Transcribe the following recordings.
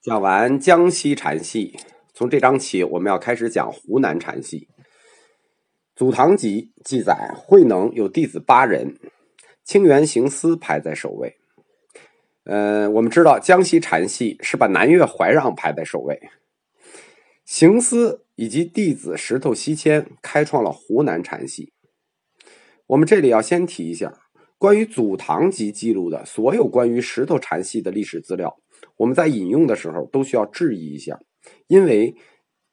讲完江西禅系，从这章起，我们要开始讲湖南禅系。《祖堂集》记载，慧能有弟子八人，清源行思排在首位。呃，我们知道江西禅系是把南岳怀让排在首位，行思以及弟子石头西迁开创了湖南禅系。我们这里要先提一下，关于《祖堂集》记录的所有关于石头禅系的历史资料。我们在引用的时候都需要质疑一下，因为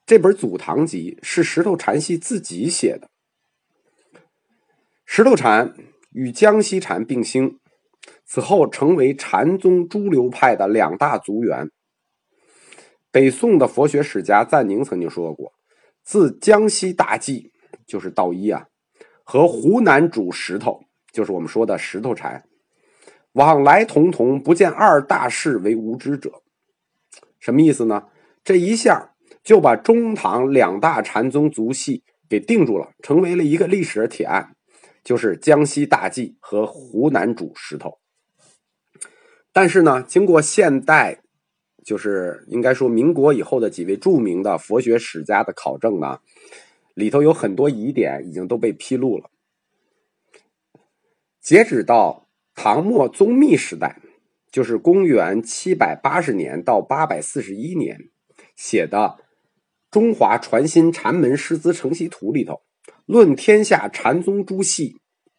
这本《祖堂集》是石头禅系自己写的。石头禅与江西禅并兴，此后成为禅宗诸流派的两大族源。北宋的佛学史家赞宁曾经说过：“自江西大寂，就是道一啊，和湖南主石头，就是我们说的石头禅。”往来同同，不见二大士为无知者，什么意思呢？这一下就把中唐两大禅宗族系给定住了，成为了一个历史的铁案，就是江西大寂和湖南主石头。但是呢，经过现代，就是应该说民国以后的几位著名的佛学史家的考证呢，里头有很多疑点已经都被披露了。截止到。唐末宗密时代，就是公元七百八十年到八百四十一年写的《中华传心禅门师资承袭图》里头，论天下禅宗诸系，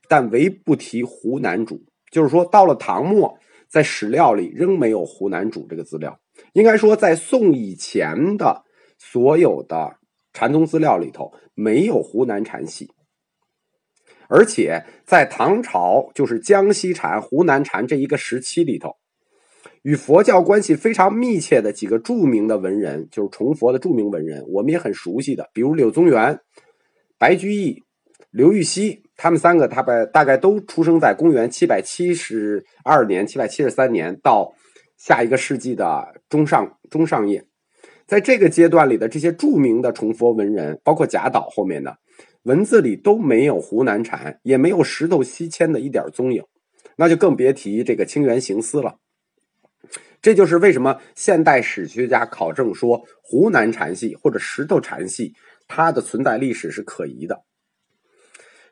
但唯不提湖南主。就是说，到了唐末，在史料里仍没有湖南主这个资料。应该说，在宋以前的所有的禅宗资料里头，没有湖南禅系。而且在唐朝，就是江西禅、湖南禅这一个时期里头，与佛教关系非常密切的几个著名的文人，就是崇佛的著名文人，我们也很熟悉的，比如柳宗元、白居易、刘禹锡，他们三个，他们大概都出生在公元七百七十二年、七百七十三年到下一个世纪的中上中上叶，在这个阶段里的这些著名的崇佛文人，包括贾岛后面的。文字里都没有湖南禅，也没有石头西迁的一点踪影，那就更别提这个清源行思了。这就是为什么现代史学家考证说湖南禅系或者石头禅系它的存在历史是可疑的。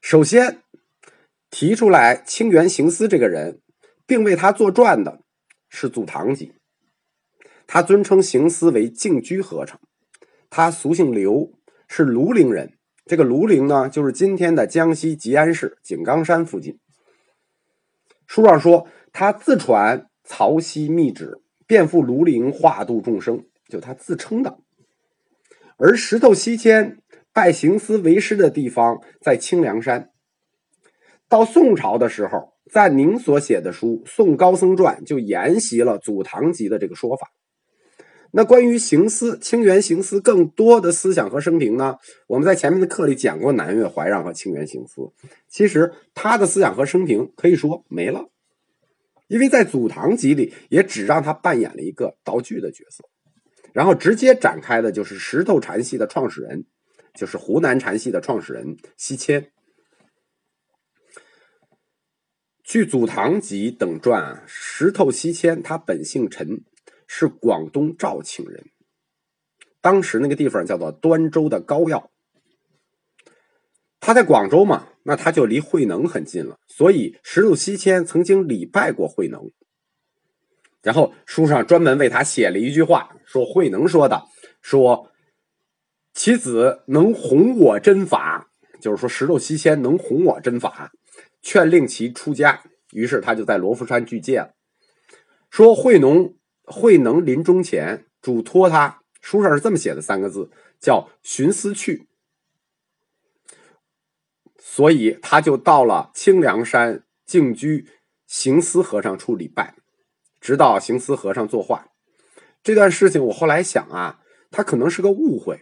首先提出来清源行思这个人，并为他作传的是《祖堂集》，他尊称行思为静居和尚，他俗姓刘，是庐陵人。这个庐陵呢，就是今天的江西吉安市井冈山附近。书上说，他自传曹溪密旨，遍赴庐陵化度众生，就他自称的。而石头西迁拜行思为师的地方在清凉山。到宋朝的时候，赞宁所写的书《宋高僧传》就沿袭了《祖堂集》的这个说法。那关于行思清源行思更多的思想和生平呢？我们在前面的课里讲过南岳怀让和清源行思，其实他的思想和生平可以说没了，因为在《祖堂集》里也只让他扮演了一个道具的角色，然后直接展开的就是石头禅系的创始人，就是湖南禅系的创始人西迁。据《祖堂集》等传，石头西迁他本姓陈。是广东肇庆人，当时那个地方叫做端州的高要。他在广州嘛，那他就离慧能很近了，所以石头西迁曾经礼拜过慧能。然后书上专门为他写了一句话，说慧能说的，说其子能弘我真法，就是说石头西迁能弘我真法，劝令其出家。于是他就在罗浮山具戒了，说慧能。慧能临终前嘱托他，书上是这么写的三个字，叫“寻思去”。所以他就到了清凉山静居行思和尚处礼拜，直到行思和尚作画。这段事情我后来想啊，他可能是个误会，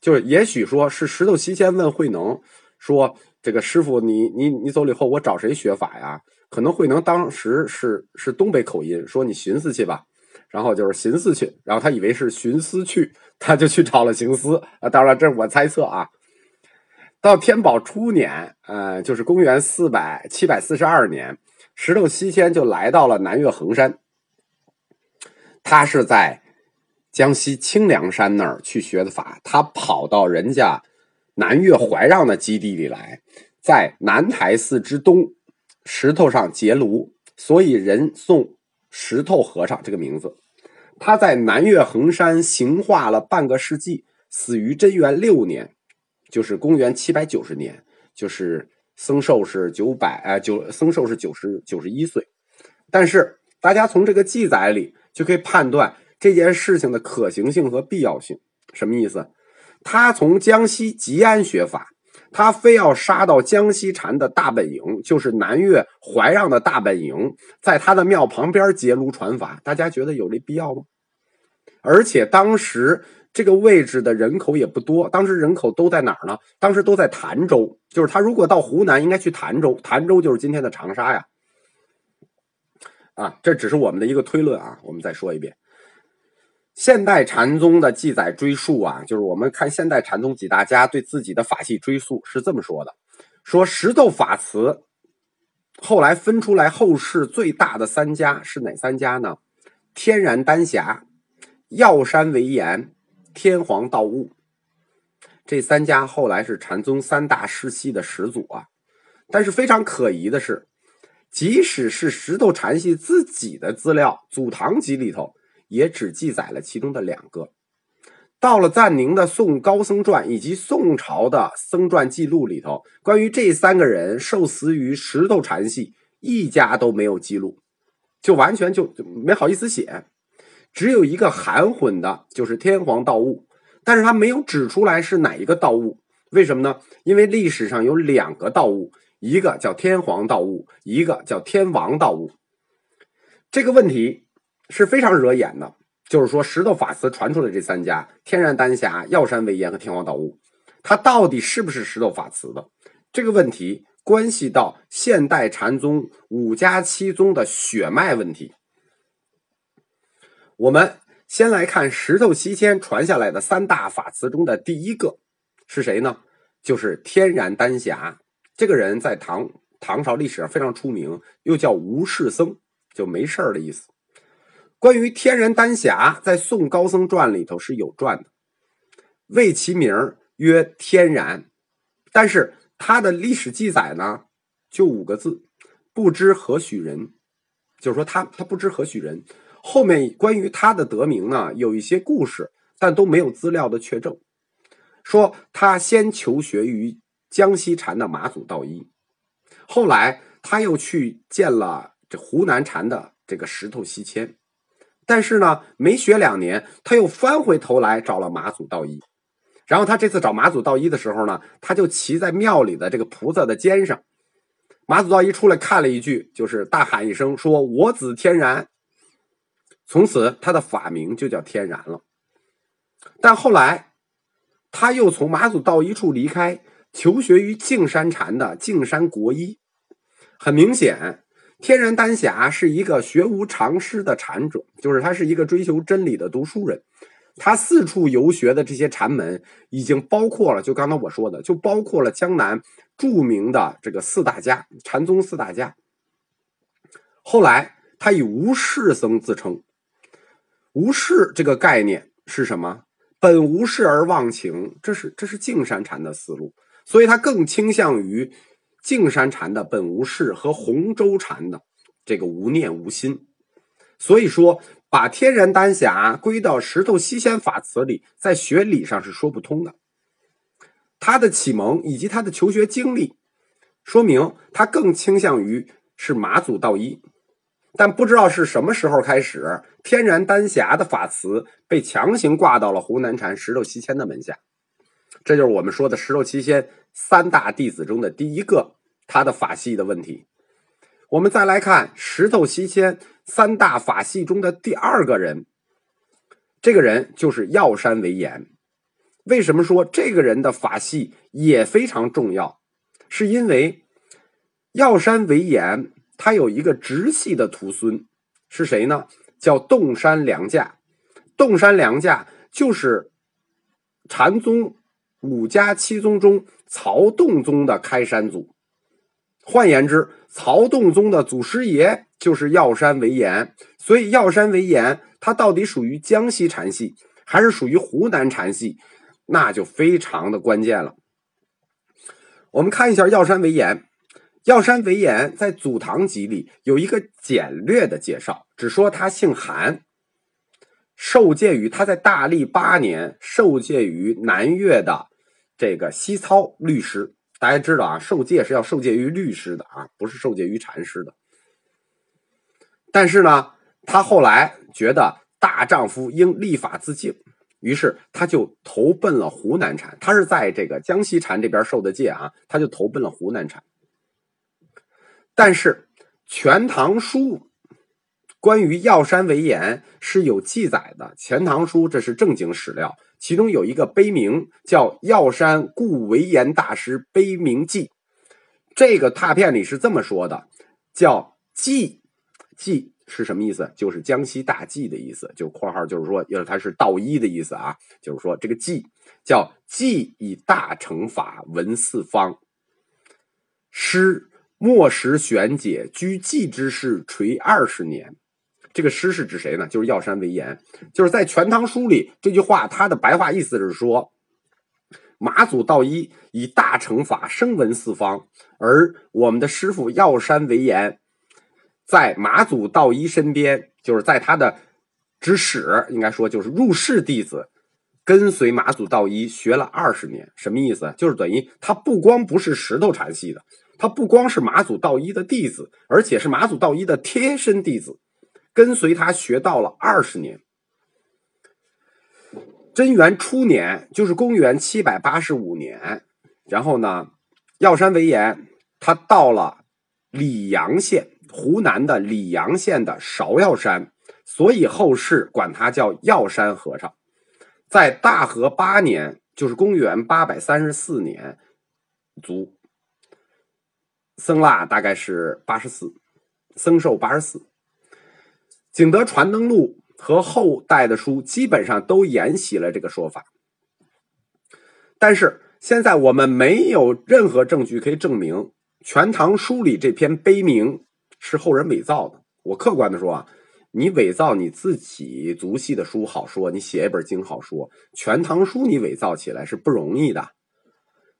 就是也许说是石头西迁问慧能说：“这个师傅，你你你走了以后，我找谁学法呀？”可能慧能当时是是东北口音，说：“你寻思去吧。”然后就是寻思去，然后他以为是寻思去，他就去找了行思啊。当然，这是我猜测啊。到天宝初年，呃，就是公元四百七百四十二年，石头西迁就来到了南岳衡山。他是在江西清凉山那儿去学的法，他跑到人家南岳怀让的基地里来，在南台寺之东石头上结庐，所以人送石头和尚这个名字。他在南岳衡山行化了半个世纪，死于贞元六年，就是公元七百九十年，就是僧寿是九百，呃，九僧寿是九十九十一岁。但是大家从这个记载里就可以判断这件事情的可行性和必要性。什么意思？他从江西吉安学法，他非要杀到江西禅的大本营，就是南岳怀让的大本营，在他的庙旁边结庐传法。大家觉得有这必要吗？而且当时这个位置的人口也不多，当时人口都在哪儿呢？当时都在潭州，就是他如果到湖南，应该去潭州，潭州就是今天的长沙呀。啊，这只是我们的一个推论啊。我们再说一遍，现代禅宗的记载追溯啊，就是我们看现代禅宗几大家对自己的法系追溯是这么说的：说石头法慈，后来分出来后世最大的三家是哪三家呢？天然丹霞、药山为岩、天皇道悟。这三家后来是禅宗三大师系的始祖啊。但是非常可疑的是。即使是石头禅系自己的资料《祖堂集》里头，也只记载了其中的两个。到了赞宁的《宋高僧传》以及宋朝的僧传记录里头，关于这三个人受死于石头禅系，一家都没有记录，就完全就没好意思写。只有一个含混的，就是天皇道悟，但是他没有指出来是哪一个道悟。为什么呢？因为历史上有两个道悟。一个叫天皇道悟，一个叫天王道悟。这个问题是非常惹眼的，就是说石头法师传出来这三家天然丹霞、药山为岩和天皇道悟，它到底是不是石头法慈的？这个问题关系到现代禅宗五家七宗的血脉问题。我们先来看石头西迁传下来的三大法慈中的第一个是谁呢？就是天然丹霞。这个人在唐唐朝历史上非常出名，又叫无事僧，就没事儿的意思。关于天然丹霞，在《宋高僧传》里头是有传的，谓其名曰天然，但是他的历史记载呢，就五个字：不知何许人。就是说他他不知何许人。后面关于他的得名呢，有一些故事，但都没有资料的确证，说他先求学于。江西禅的马祖道一，后来他又去见了这湖南禅的这个石头西迁，但是呢，没学两年，他又翻回头来找了马祖道一。然后他这次找马祖道一的时候呢，他就骑在庙里的这个菩萨的肩上。马祖道一出来看了一句，就是大喊一声，说我子天然。从此他的法名就叫天然了。但后来他又从马祖道一处离开。求学于净山禅的净山国一，很明显，天然丹霞是一个学无常师的禅者，就是他是一个追求真理的读书人。他四处游学的这些禅门，已经包括了，就刚才我说的，就包括了江南著名的这个四大家，禅宗四大家。后来，他以无事僧自称。无事这个概念是什么？本无事而忘情，这是这是净山禅的思路。所以，他更倾向于净山禅的本无事和洪州禅的这个无念无心。所以说，把天然丹霞归到石头西仙法词里，在学理上是说不通的。他的启蒙以及他的求学经历，说明他更倾向于是马祖道一。但不知道是什么时候开始，天然丹霞的法词被强行挂到了湖南禅石头西迁的门下。这就是我们说的石头七仙三大弟子中的第一个，他的法系的问题。我们再来看石头西迁三大法系中的第二个人，这个人就是药山为岩。为什么说这个人的法系也非常重要？是因为药山为岩，他有一个直系的徒孙，是谁呢？叫洞山良价。洞山良价就是禅宗。五家七宗中，曹洞宗的开山祖。换言之，曹洞宗的祖师爷就是药山为岩。所以，药山为岩，他到底属于江西禅系，还是属于湖南禅系，那就非常的关键了。我们看一下药山为言，药山为言在《祖堂集》里有一个简略的介绍，只说他姓韩，受戒于他在大历八年受戒于南岳的这个西操律师。大家知道啊，受戒是要受戒于律师的啊，不是受戒于禅师的。但是呢，他后来觉得大丈夫应立法自净。于是他就投奔了湖南禅，他是在这个江西禅这边受的戒啊，他就投奔了湖南禅。但是《全唐书》关于药山为言是有记载的，《钱塘书》这是正经史料，其中有一个碑铭叫《药山故为言大师碑铭记》，这个拓片里是这么说的，叫记记。是什么意思？就是江西大记的意思，就括号就是说，要是它是道一的意思啊。就是说，这个记叫记以大乘法闻四方，师莫时玄解居记之事垂二十年。这个师是指谁呢？就是药山为言，就是在《全唐书》里这句话，它的白话意思是说，马祖道一以大乘法声闻四方，而我们的师傅药山为言。在马祖道一身边，就是在他的指使，应该说就是入室弟子，跟随马祖道一学了二十年，什么意思？就是等于他不光不是石头禅系的，他不光是马祖道一的弟子，而且是马祖道一的贴身弟子，跟随他学到了二十年。贞元初年，就是公元七百八十五年，然后呢，药山为言，他到了溧阳县。湖南的溧阳县的芍药山，所以后世管他叫药山和尚。在大和八年，就是公元八百三十四年，卒。僧腊大概是八十四，僧寿八十四。景德传灯录和后代的书基本上都沿袭了这个说法，但是现在我们没有任何证据可以证明《全唐书》里这篇碑铭。是后人伪造的。我客观的说啊，你伪造你自己族系的书好说，你写一本经好说，《全唐书》你伪造起来是不容易的。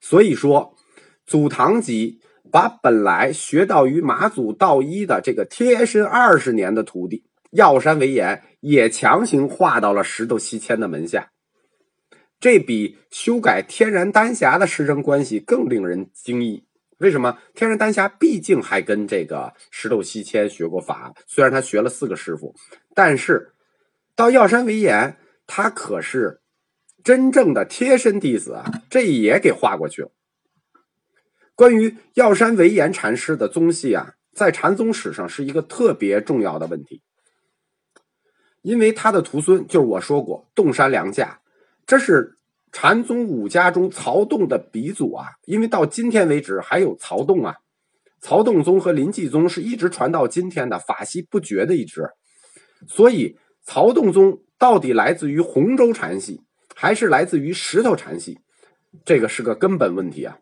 所以说，《祖堂集》把本来学到于马祖道一的这个贴身二十年的徒弟药山为岩，也强行划到了石头西迁的门下。这比修改天然丹霞的师生关系更令人惊异。为什么天然丹霞毕竟还跟这个石头西迁学过法？虽然他学了四个师傅，但是到药山为言，他可是真正的贴身弟子啊！这也给划过去了。关于药山为言禅师的宗系啊，在禅宗史上是一个特别重要的问题，因为他的徒孙就是我说过洞山良价，这是。禅宗五家中，曹洞的鼻祖啊，因为到今天为止还有曹洞啊，曹洞宗和临济宗是一直传到今天的法系不绝的一支，所以曹洞宗到底来自于洪州禅系，还是来自于石头禅系，这个是个根本问题啊。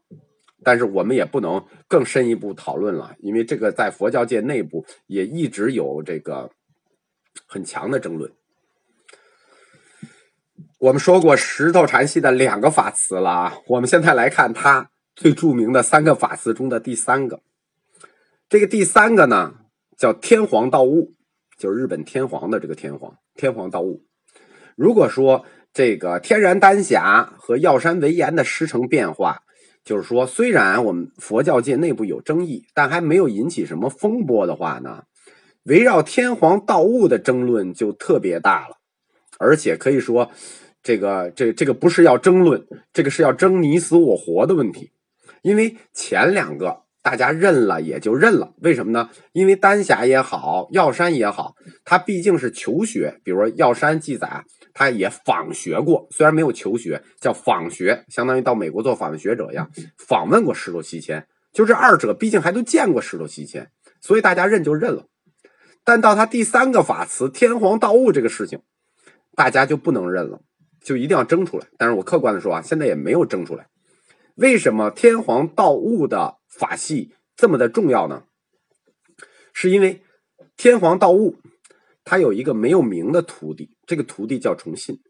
但是我们也不能更深一步讨论了，因为这个在佛教界内部也一直有这个很强的争论。我们说过石头禅系的两个法词了啊，我们现在来看它最著名的三个法词中的第三个。这个第三个呢，叫天皇道悟，就是日本天皇的这个天皇，天皇道悟。如果说这个天然丹霞和药山为言的师承变化，就是说虽然我们佛教界内部有争议，但还没有引起什么风波的话呢，围绕天皇道悟的争论就特别大了，而且可以说。这个这这个不是要争论，这个是要争你死我活的问题。因为前两个大家认了也就认了，为什么呢？因为丹霞也好，药山也好，他毕竟是求学。比如说药山记载，他也访学过，虽然没有求学，叫访学，相当于到美国做访问学者一样，访问过石头西迁。就这二者，毕竟还都见过石头西迁，所以大家认就认了。但到他第三个法词天皇道悟这个事情，大家就不能认了。就一定要争出来，但是我客观的说啊，现在也没有争出来。为什么天皇道悟的法系这么的重要呢？是因为天皇道悟他有一个没有名的徒弟，这个徒弟叫崇信。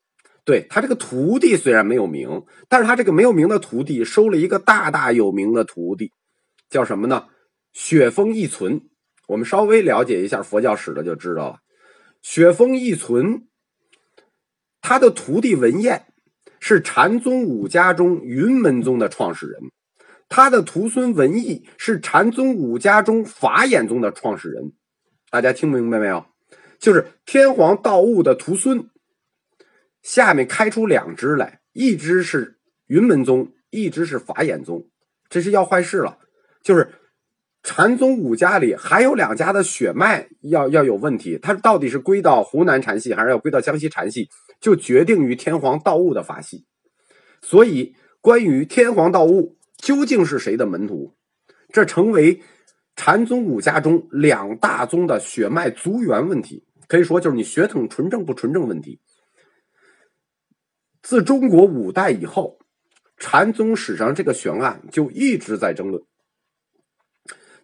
对他这个徒弟虽然没有名，但是他这个没有名的徒弟收了一个大大有名的徒弟，叫什么呢？雪峰义存。我们稍微了解一下佛教史的就知道了。雪峰义存，他的徒弟文彦是禅宗五家中云门宗的创始人，他的徒孙文义是禅宗五家中法眼宗的创始人。大家听明白没有？就是天皇道悟的徒孙。下面开出两支来，一支是云门宗，一支是法眼宗，这是要坏事了。就是禅宗五家里还有两家的血脉要要有问题，它到底是归到湖南禅系，还是要归到江西禅系，就决定于天皇道悟的法系。所以，关于天皇道悟究竟是谁的门徒，这成为禅宗五家中两大宗的血脉族源问题，可以说就是你血统纯正不纯正问题。自中国五代以后，禅宗史上这个悬案就一直在争论。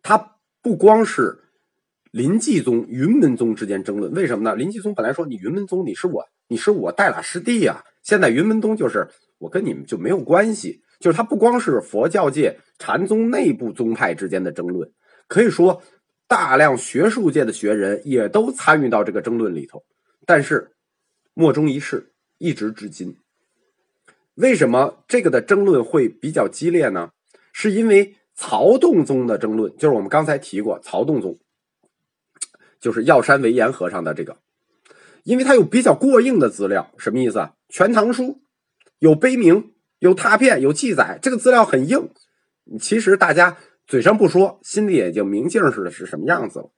它不光是临济宗、云门宗之间争论，为什么呢？临济宗本来说你云门宗你是我，你是我代拉师弟呀，现在云门宗就是我跟你们就没有关系。就是它不光是佛教界禅宗内部宗派之间的争论，可以说大量学术界的学人也都参与到这个争论里头。但是莫衷一是，一直至今。为什么这个的争论会比较激烈呢？是因为曹洞宗的争论，就是我们刚才提过，曹洞宗就是药山惟严和尚的这个，因为他有比较过硬的资料，什么意思啊？《全唐书》有碑铭、有拓片、有记载，这个资料很硬。其实大家嘴上不说，心里也就明镜似的，是什么样子了。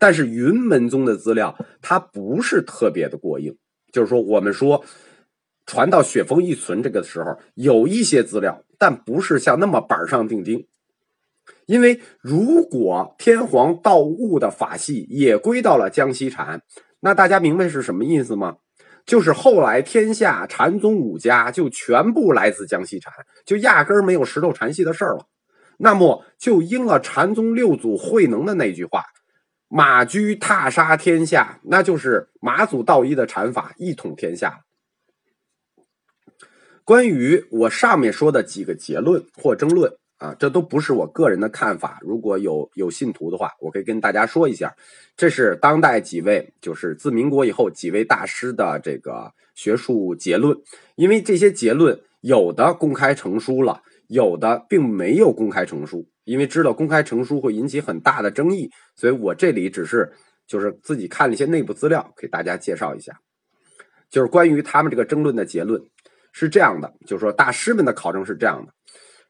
但是云门宗的资料，它不是特别的过硬，就是说，我们说。传到雪峰一存这个时候，有一些资料，但不是像那么板上钉钉。因为如果天皇道悟的法系也归到了江西禅，那大家明白是什么意思吗？就是后来天下禅宗五家就全部来自江西禅，就压根儿没有石头禅系的事儿了。那么就应了禅宗六祖慧能的那句话：“马驹踏杀天下”，那就是马祖道一的禅法一统天下。关于我上面说的几个结论或争论啊，这都不是我个人的看法。如果有有信徒的话，我可以跟大家说一下，这是当代几位，就是自民国以后几位大师的这个学术结论。因为这些结论有的公开成书了，有的并没有公开成书。因为知道公开成书会引起很大的争议，所以我这里只是就是自己看了一些内部资料，给大家介绍一下，就是关于他们这个争论的结论。是这样的，就是说大师们的考证是这样的：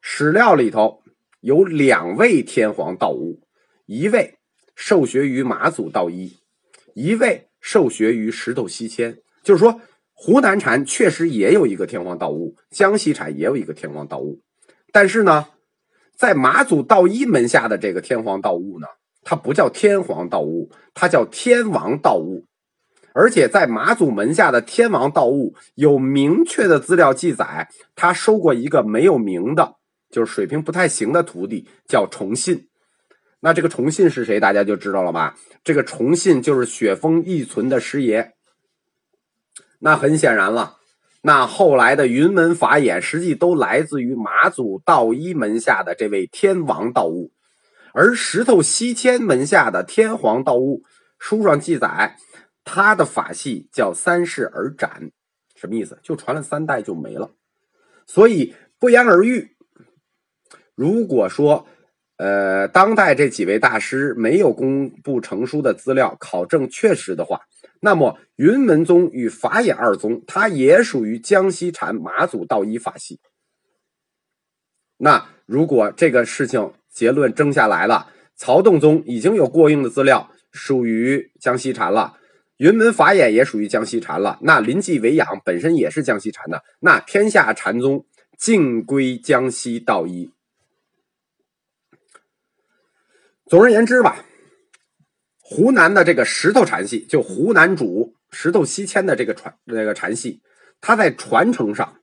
史料里头有两位天皇道悟，一位受学于马祖道一，一位受学于石头西迁。就是说，湖南禅确实也有一个天皇道悟，江西禅也有一个天皇道悟。但是呢，在马祖道一门下的这个天皇道悟呢，它不叫天皇道悟，它叫天王道悟。而且在马祖门下的天王道悟有明确的资料记载，他收过一个没有名的，就是水平不太行的徒弟，叫崇信。那这个崇信是谁？大家就知道了吧？这个崇信就是雪峰义存的师爷。那很显然了，那后来的云门法眼实际都来自于马祖道一门下的这位天王道悟，而石头西迁门下的天皇道悟，书上记载。他的法系叫三世而斩，什么意思？就传了三代就没了。所以不言而喻。如果说，呃，当代这几位大师没有公布成书的资料考证确实的话，那么云门宗与法眼二宗，它也属于江西禅马祖道一法系。那如果这个事情结论争下来了，曹洞宗已经有过硬的资料，属于江西禅了。云门法眼也属于江西禅了，那临济维养本身也是江西禅的，那天下禅宗尽归江西道一。总而言之吧，湖南的这个石头禅系，就湖南主石头西迁的这个传那个禅系，它在传承上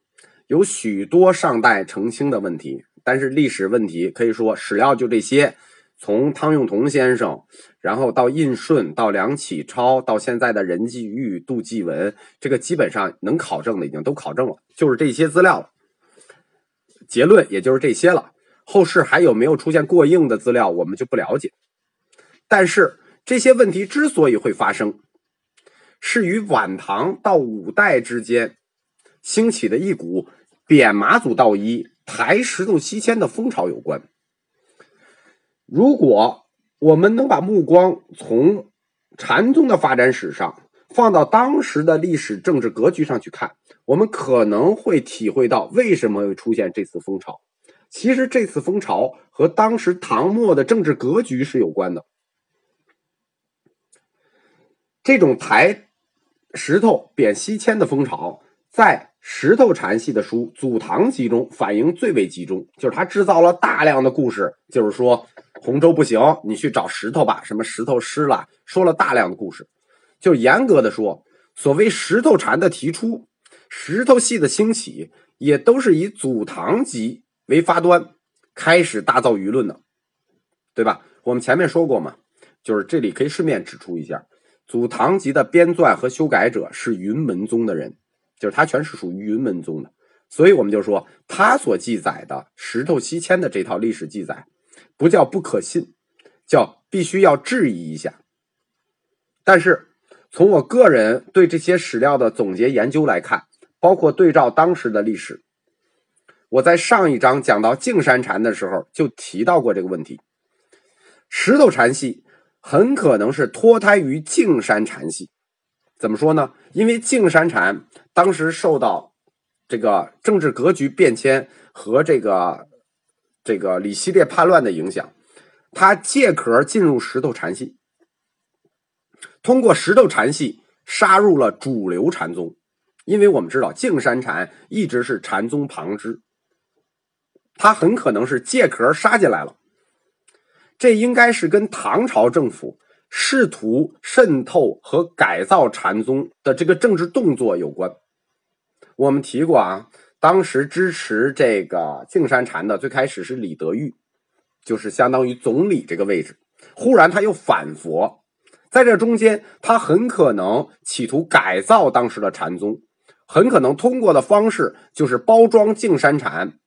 有许多尚待澄清的问题，但是历史问题可以说史料就这些，从汤用彤先生，然后到印顺，到梁启超，到现在的任继玉、杜继文，这个基本上能考证的已经都考证了，就是这些资料了。结论也就是这些了。后世还有没有出现过硬的资料，我们就不了解。但是这些问题之所以会发生，是与晚唐到五代之间兴起的一股贬马祖道一、抬石头西迁的风潮有关。如果我们能把目光从禅宗的发展史上放到当时的历史政治格局上去看，我们可能会体会到为什么会出现这次风潮。其实这次风潮和当时唐末的政治格局是有关的。这种抬石头贬西迁的风潮，在石头禅系的书《祖堂集》中反映最为集中，就是他制造了大量的故事，就是说。洪州不行，你去找石头吧。什么石头湿了，说了大量的故事。就严格的说，所谓石头禅的提出，石头系的兴起，也都是以祖堂集为发端，开始大造舆论的，对吧？我们前面说过嘛，就是这里可以顺便指出一下，祖堂集的编撰和修改者是云门宗的人，就是他全是属于云门宗的，所以我们就说他所记载的石头西迁的这套历史记载。不叫不可信，叫必须要质疑一下。但是从我个人对这些史料的总结研究来看，包括对照当时的历史，我在上一章讲到净山禅的时候就提到过这个问题。石头禅系很可能是脱胎于净山禅系。怎么说呢？因为净山禅当时受到这个政治格局变迁和这个。这个李希烈叛乱的影响，他借壳进入石头禅系，通过石头禅系杀入了主流禅宗。因为我们知道净山禅一直是禅宗旁支，他很可能是借壳杀进来了。这应该是跟唐朝政府试图渗透和改造禅宗的这个政治动作有关。我们提过啊。当时支持这个净山禅的，最开始是李德裕，就是相当于总理这个位置。忽然他又反佛，在这中间，他很可能企图改造当时的禅宗，很可能通过的方式就是包装净山禅，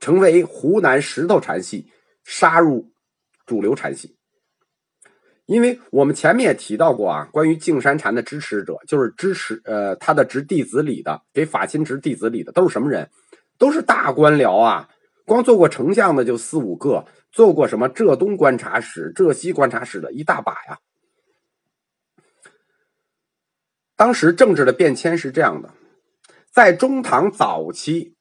成为湖南石头禅系，杀入主流禅系。因为我们前面也提到过啊，关于净山禅的支持者，就是支持呃他的执弟子里的，给法钦执弟子里的都是什么人？都是大官僚啊！光做过丞相的就四五个，做过什么浙东观察使、浙西观察使的一大把呀。当时政治的变迁是这样的，在中唐早期，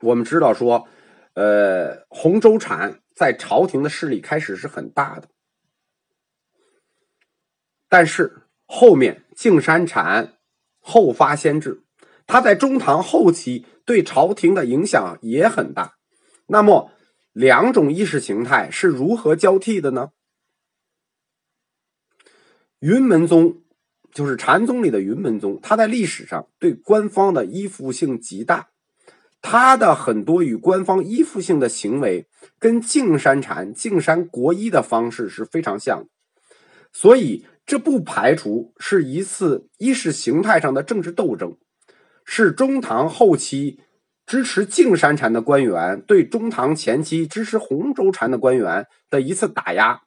我们知道说，呃，洪州禅在朝廷的势力开始是很大的。但是后面净山禅后发先至，他在中唐后期对朝廷的影响也很大。那么两种意识形态是如何交替的呢？云门宗就是禅宗里的云门宗，它在历史上对官方的依附性极大，他的很多与官方依附性的行为跟净山禅、净山国医的方式是非常像的，所以。这不排除是一次意识形态上的政治斗争，是中唐后期支持净山禅的官员对中唐前期支持洪州禅的官员的一次打压。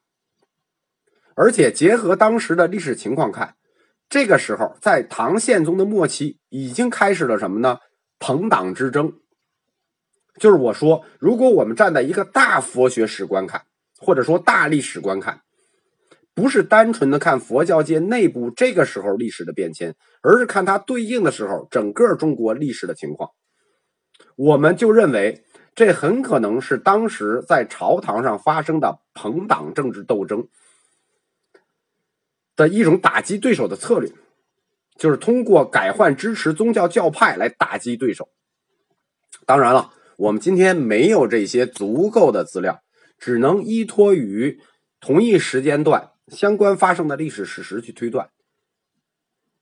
而且结合当时的历史情况看，这个时候在唐宪宗的末期已经开始了什么呢？朋党之争。就是我说，如果我们站在一个大佛学史观看，或者说大历史观看。不是单纯的看佛教界内部这个时候历史的变迁，而是看它对应的时候整个中国历史的情况。我们就认为这很可能是当时在朝堂上发生的朋党政治斗争的一种打击对手的策略，就是通过改换支持宗教教派来打击对手。当然了，我们今天没有这些足够的资料，只能依托于同一时间段。相关发生的历史事实去推断，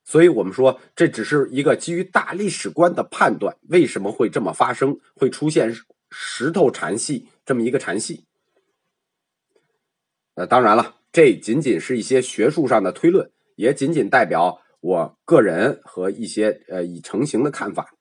所以我们说这只是一个基于大历史观的判断，为什么会这么发生，会出现石头禅系这么一个禅系？呃，当然了，这仅仅是一些学术上的推论，也仅仅代表我个人和一些呃已成型的看法。